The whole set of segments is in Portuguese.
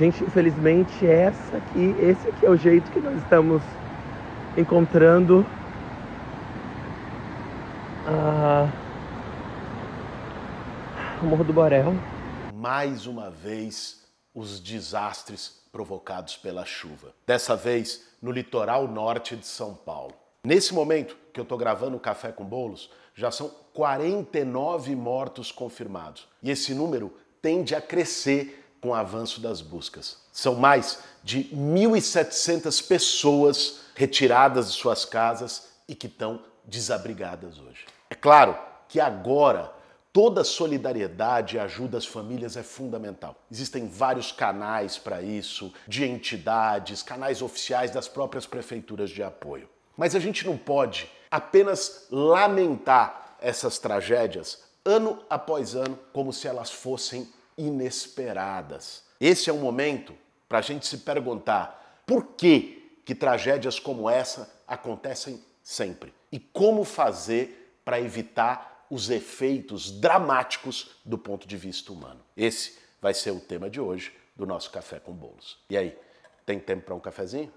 Gente, infelizmente essa aqui, esse aqui é o jeito que nós estamos encontrando a... o Morro do Borel. Mais uma vez, os desastres provocados pela chuva. Dessa vez, no litoral norte de São Paulo. Nesse momento que eu estou gravando o Café com Bolos, já são 49 mortos confirmados. E esse número tende a crescer com o avanço das buscas. São mais de 1.700 pessoas retiradas de suas casas e que estão desabrigadas hoje. É claro que agora toda solidariedade e ajuda às famílias é fundamental. Existem vários canais para isso, de entidades, canais oficiais das próprias prefeituras de apoio. Mas a gente não pode apenas lamentar essas tragédias ano após ano como se elas fossem inesperadas. Esse é um momento para a gente se perguntar por que, que tragédias como essa acontecem sempre e como fazer para evitar os efeitos dramáticos do ponto de vista humano. Esse vai ser o tema de hoje do nosso Café com Bolos. E aí, tem tempo para um cafezinho?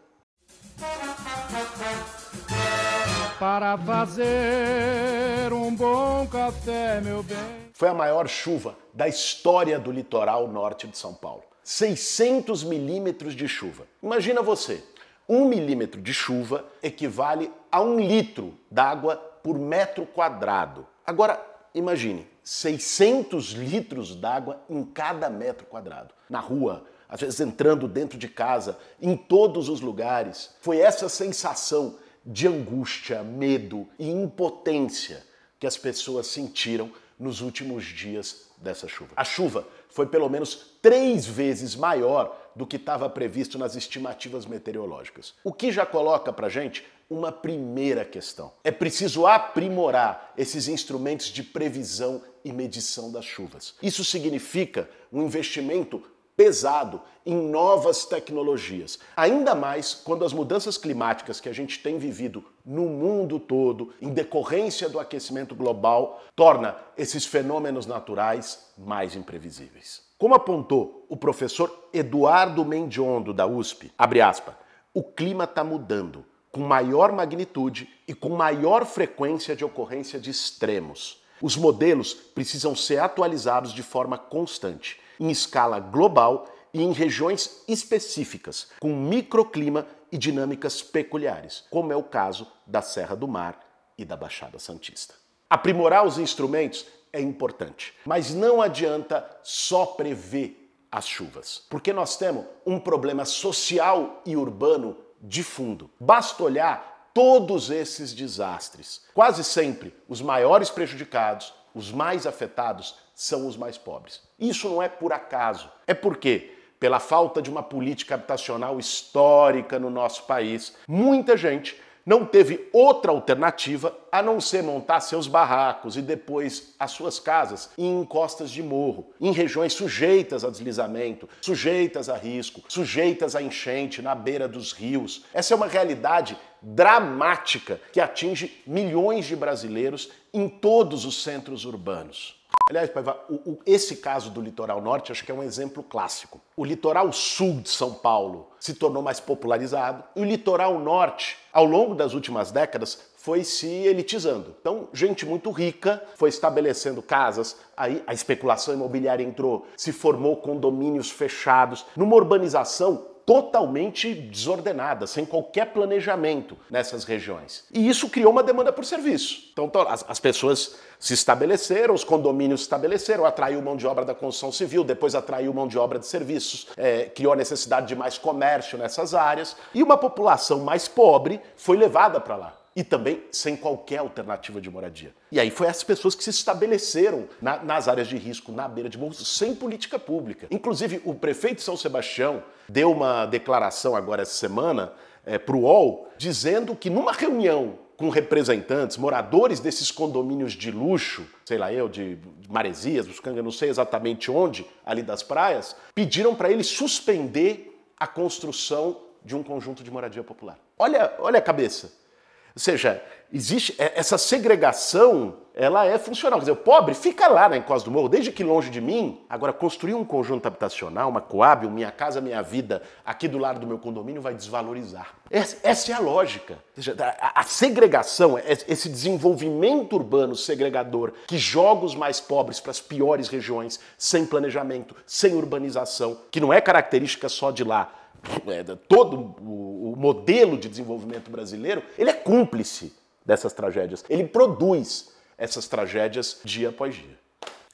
Para fazer um bom café, meu bem foi a maior chuva da história do litoral norte de São Paulo. 600 milímetros de chuva. Imagina você, um milímetro de chuva equivale a um litro d'água por metro quadrado. Agora, imagine, 600 litros d'água em cada metro quadrado. Na rua, às vezes entrando dentro de casa, em todos os lugares. Foi essa sensação de angústia, medo e impotência que as pessoas sentiram nos últimos dias dessa chuva. A chuva foi pelo menos três vezes maior do que estava previsto nas estimativas meteorológicas. O que já coloca para gente uma primeira questão. É preciso aprimorar esses instrumentos de previsão e medição das chuvas. Isso significa um investimento pesado em novas tecnologias. Ainda mais quando as mudanças climáticas que a gente tem vivido no mundo todo, em decorrência do aquecimento global, torna esses fenômenos naturais mais imprevisíveis. Como apontou o professor Eduardo Mendiondo da USP, abre aspas, o clima está mudando com maior magnitude e com maior frequência de ocorrência de extremos. Os modelos precisam ser atualizados de forma constante em escala global e em regiões específicas, com microclima e dinâmicas peculiares, como é o caso da Serra do Mar e da Baixada Santista. Aprimorar os instrumentos é importante, mas não adianta só prever as chuvas, porque nós temos um problema social e urbano de fundo. Basta olhar todos esses desastres. Quase sempre os maiores prejudicados, os mais afetados são os mais pobres. Isso não é por acaso. É porque, pela falta de uma política habitacional histórica no nosso país, muita gente não teve outra alternativa a não ser montar seus barracos e depois as suas casas em encostas de morro, em regiões sujeitas a deslizamento, sujeitas a risco, sujeitas a enchente na beira dos rios. Essa é uma realidade dramática que atinge milhões de brasileiros em todos os centros urbanos. Aliás, Paiva, o, o, esse caso do litoral norte acho que é um exemplo clássico. O litoral sul de São Paulo se tornou mais popularizado e o litoral norte, ao longo das últimas décadas, foi se elitizando. Então, gente muito rica foi estabelecendo casas, aí a especulação imobiliária entrou, se formou condomínios fechados, numa urbanização totalmente desordenada, sem qualquer planejamento nessas regiões. E isso criou uma demanda por serviço. Então, as, as pessoas se estabeleceram, os condomínios se estabeleceram, atraiu mão de obra da construção civil, depois atraiu mão de obra de serviços, é, criou a necessidade de mais comércio nessas áreas, e uma população mais pobre foi levada para lá e também sem qualquer alternativa de moradia. E aí foi as pessoas que se estabeleceram na, nas áreas de risco, na beira de morros, sem política pública. Inclusive, o prefeito de São Sebastião deu uma declaração agora essa semana é, para o UOL, dizendo que numa reunião com representantes, moradores desses condomínios de luxo, sei lá eu, de Maresias, Buscanga, não sei exatamente onde, ali das praias, pediram para ele suspender a construção de um conjunto de moradia popular. Olha, olha a cabeça. Ou seja, existe é, essa segregação, ela é funcional. Quer dizer, o pobre fica lá na encosta do morro, desde que longe de mim. Agora, construir um conjunto habitacional, uma coab, Minha Casa Minha Vida, aqui do lado do meu condomínio, vai desvalorizar. Essa, é a lógica. A, segregação, esse desenvolvimento urbano segregador que joga os mais pobres para as piores regiões, sem planejamento, sem urbanização, que não é característica só de lá, é, todo o, o modelo de desenvolvimento brasileiro, ele é cúmplice dessas tragédias. Ele produz essas tragédias dia após dia.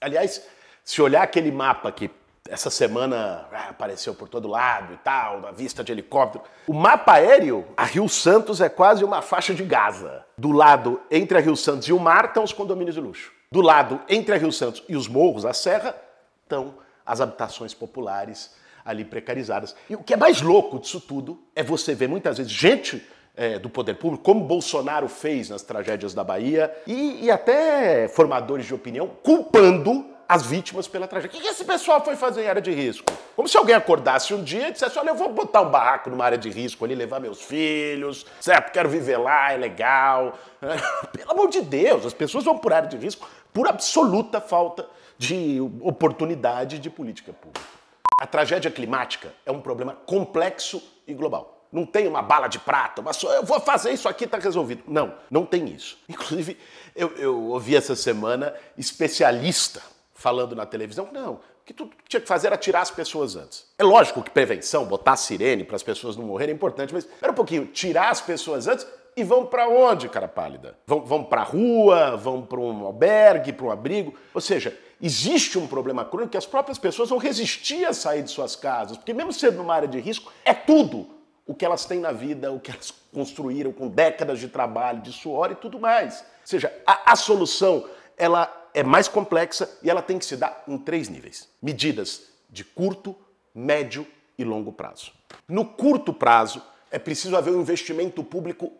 Aliás, se olhar aquele mapa que essa semana ah, apareceu por todo lado e tal, na vista de helicóptero. O mapa aéreo, a Rio Santos é quase uma faixa de Gaza. Do lado entre a Rio Santos e o mar estão os condomínios de luxo. Do lado entre a Rio Santos e os morros, a serra, estão as habitações populares ali precarizadas. E o que é mais louco disso tudo é você ver muitas vezes gente é, do poder público, como Bolsonaro fez nas tragédias da Bahia, e, e até formadores de opinião culpando as vítimas pela tragédia. O que esse pessoal foi fazer em área de risco? Como se alguém acordasse um dia e dissesse: Olha, eu vou botar um barraco numa área de risco ali, levar meus filhos, certo? Quero viver lá, é legal. Pelo amor de Deus, as pessoas vão por área de risco por absoluta falta de oportunidade de política pública. A tragédia climática é um problema complexo e global. Não tem uma bala de prata, mas eu vou fazer isso aqui, está resolvido. Não, não tem isso. Inclusive, eu, eu ouvi essa semana especialista falando na televisão, não, o que tu tinha que fazer era tirar as pessoas antes. É lógico que prevenção, botar sirene para as pessoas não morrerem é importante, mas espera um pouquinho, tirar as pessoas antes e vão para onde, cara pálida? Vão, vão para rua, vão para um albergue, para um abrigo? Ou seja, existe um problema crônico que as próprias pessoas vão resistir a sair de suas casas, porque mesmo sendo numa área de risco, é tudo o que elas têm na vida, o que elas construíram com décadas de trabalho, de suor e tudo mais. Ou seja, a, a solução, ela é mais complexa e ela tem que se dar em três níveis: medidas de curto, médio e longo prazo. No curto prazo, é preciso haver um investimento público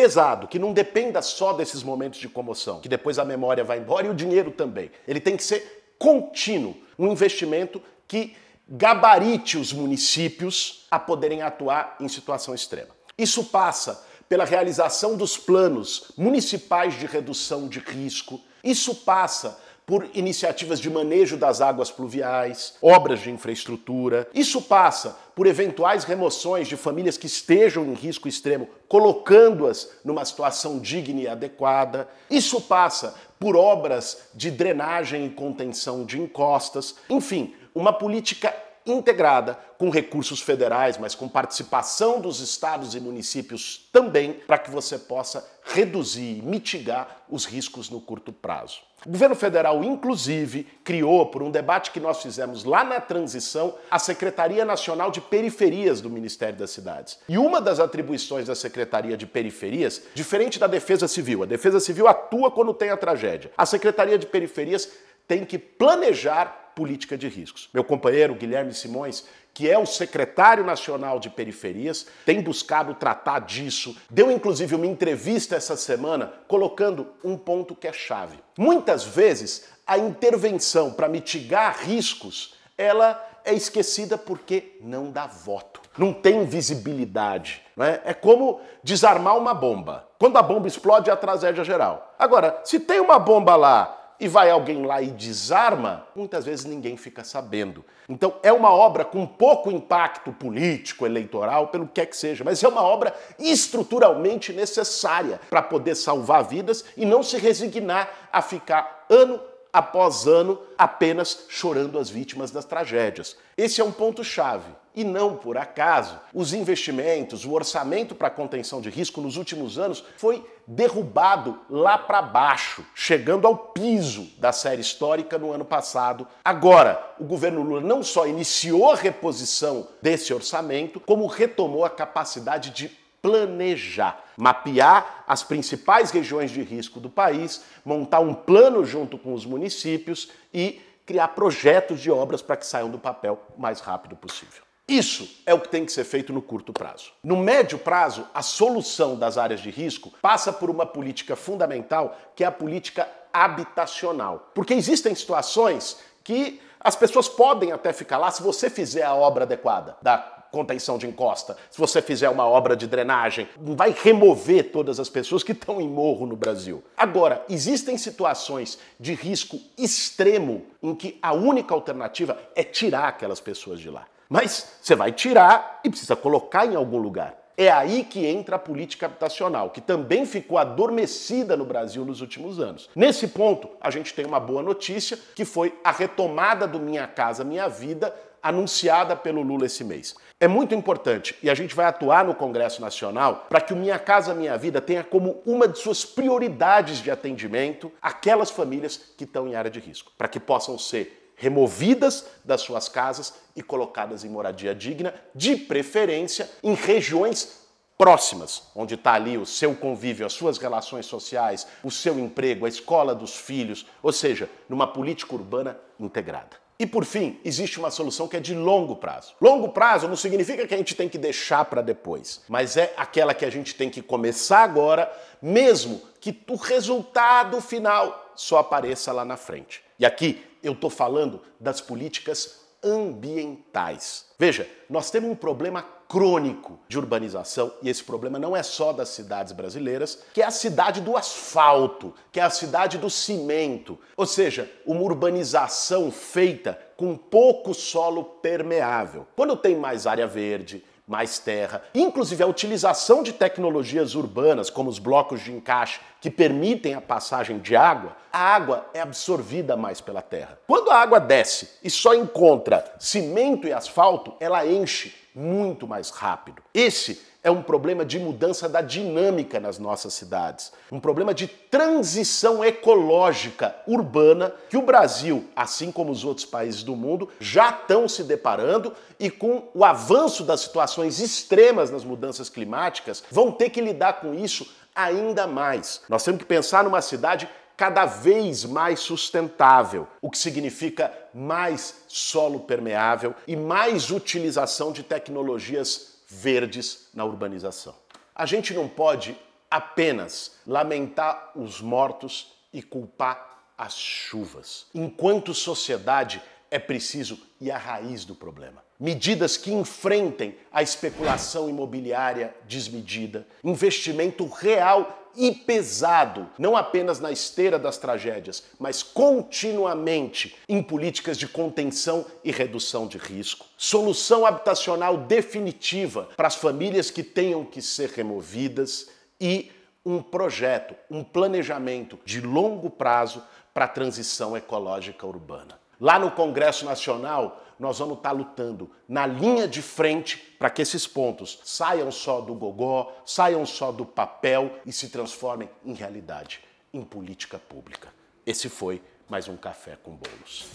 pesado, que não dependa só desses momentos de comoção, que depois a memória vai embora e o dinheiro também. Ele tem que ser contínuo, um investimento que gabarite os municípios a poderem atuar em situação extrema. Isso passa pela realização dos planos municipais de redução de risco, isso passa por iniciativas de manejo das águas pluviais, obras de infraestrutura. Isso passa por eventuais remoções de famílias que estejam em risco extremo, colocando-as numa situação digna e adequada. Isso passa por obras de drenagem e contenção de encostas. Enfim, uma política integrada com recursos federais, mas com participação dos estados e municípios também, para que você possa reduzir e mitigar os riscos no curto prazo. O governo federal, inclusive, criou, por um debate que nós fizemos lá na transição, a Secretaria Nacional de Periferias do Ministério das Cidades. E uma das atribuições da Secretaria de Periferias, diferente da Defesa Civil, a Defesa Civil atua quando tem a tragédia. A Secretaria de Periferias tem que planejar política de riscos. Meu companheiro Guilherme Simões, que é o secretário nacional de periferias, tem buscado tratar disso. Deu inclusive uma entrevista essa semana colocando um ponto que é chave. Muitas vezes a intervenção para mitigar riscos, ela é esquecida porque não dá voto. Não tem visibilidade. Né? É como desarmar uma bomba. Quando a bomba explode, é a tragédia geral. Agora, se tem uma bomba lá e vai alguém lá e desarma, muitas vezes ninguém fica sabendo. Então é uma obra com pouco impacto político, eleitoral, pelo que é que seja, mas é uma obra estruturalmente necessária para poder salvar vidas e não se resignar a ficar ano após ano apenas chorando as vítimas das tragédias. Esse é um ponto-chave. E não por acaso, os investimentos, o orçamento para contenção de risco nos últimos anos foi derrubado lá para baixo, chegando ao piso da série histórica no ano passado. Agora, o governo Lula não só iniciou a reposição desse orçamento, como retomou a capacidade de planejar, mapear as principais regiões de risco do país, montar um plano junto com os municípios e criar projetos de obras para que saiam do papel o mais rápido possível. Isso é o que tem que ser feito no curto prazo. No médio prazo, a solução das áreas de risco passa por uma política fundamental, que é a política habitacional. Porque existem situações que as pessoas podem até ficar lá se você fizer a obra adequada da contenção de encosta, se você fizer uma obra de drenagem, vai remover todas as pessoas que estão em morro no Brasil. Agora, existem situações de risco extremo em que a única alternativa é tirar aquelas pessoas de lá. Mas você vai tirar e precisa colocar em algum lugar. É aí que entra a política habitacional, que também ficou adormecida no Brasil nos últimos anos. Nesse ponto, a gente tem uma boa notícia, que foi a retomada do Minha Casa Minha Vida, anunciada pelo Lula esse mês. É muito importante e a gente vai atuar no Congresso Nacional para que o Minha Casa Minha Vida tenha como uma de suas prioridades de atendimento aquelas famílias que estão em área de risco, para que possam ser removidas das suas casas e colocadas em moradia digna, de preferência em regiões próximas, onde está ali o seu convívio, as suas relações sociais, o seu emprego, a escola dos filhos, ou seja, numa política urbana integrada. E por fim, existe uma solução que é de longo prazo. Longo prazo não significa que a gente tem que deixar para depois, mas é aquela que a gente tem que começar agora, mesmo que o resultado final só apareça lá na frente. E aqui eu estou falando das políticas ambientais. Veja, nós temos um problema crônico de urbanização, e esse problema não é só das cidades brasileiras, que é a cidade do asfalto, que é a cidade do cimento, ou seja, uma urbanização feita com pouco solo permeável. Quando tem mais área verde, mais terra, inclusive a utilização de tecnologias urbanas, como os blocos de encaixe, que permitem a passagem de água, a água é absorvida mais pela terra. Quando a água desce e só encontra cimento e asfalto, ela enche muito mais rápido. Esse é um problema de mudança da dinâmica nas nossas cidades, um problema de transição ecológica urbana que o Brasil, assim como os outros países do mundo, já estão se deparando e com o avanço das situações extremas nas mudanças climáticas, vão ter que lidar com isso ainda mais. Nós temos que pensar numa cidade cada vez mais sustentável, o que significa mais solo permeável e mais utilização de tecnologias verdes na urbanização. A gente não pode apenas lamentar os mortos e culpar as chuvas. Enquanto sociedade, é preciso ir à raiz do problema. Medidas que enfrentem a especulação imobiliária desmedida, investimento real e pesado, não apenas na esteira das tragédias, mas continuamente em políticas de contenção e redução de risco. Solução habitacional definitiva para as famílias que tenham que ser removidas e um projeto, um planejamento de longo prazo para a transição ecológica urbana. Lá no Congresso Nacional, nós vamos estar lutando na linha de frente para que esses pontos saiam só do gogó, saiam só do papel e se transformem em realidade, em política pública. Esse foi mais um Café com Bolos.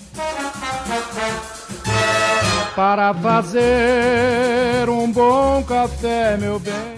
Para fazer um bom café, meu bem.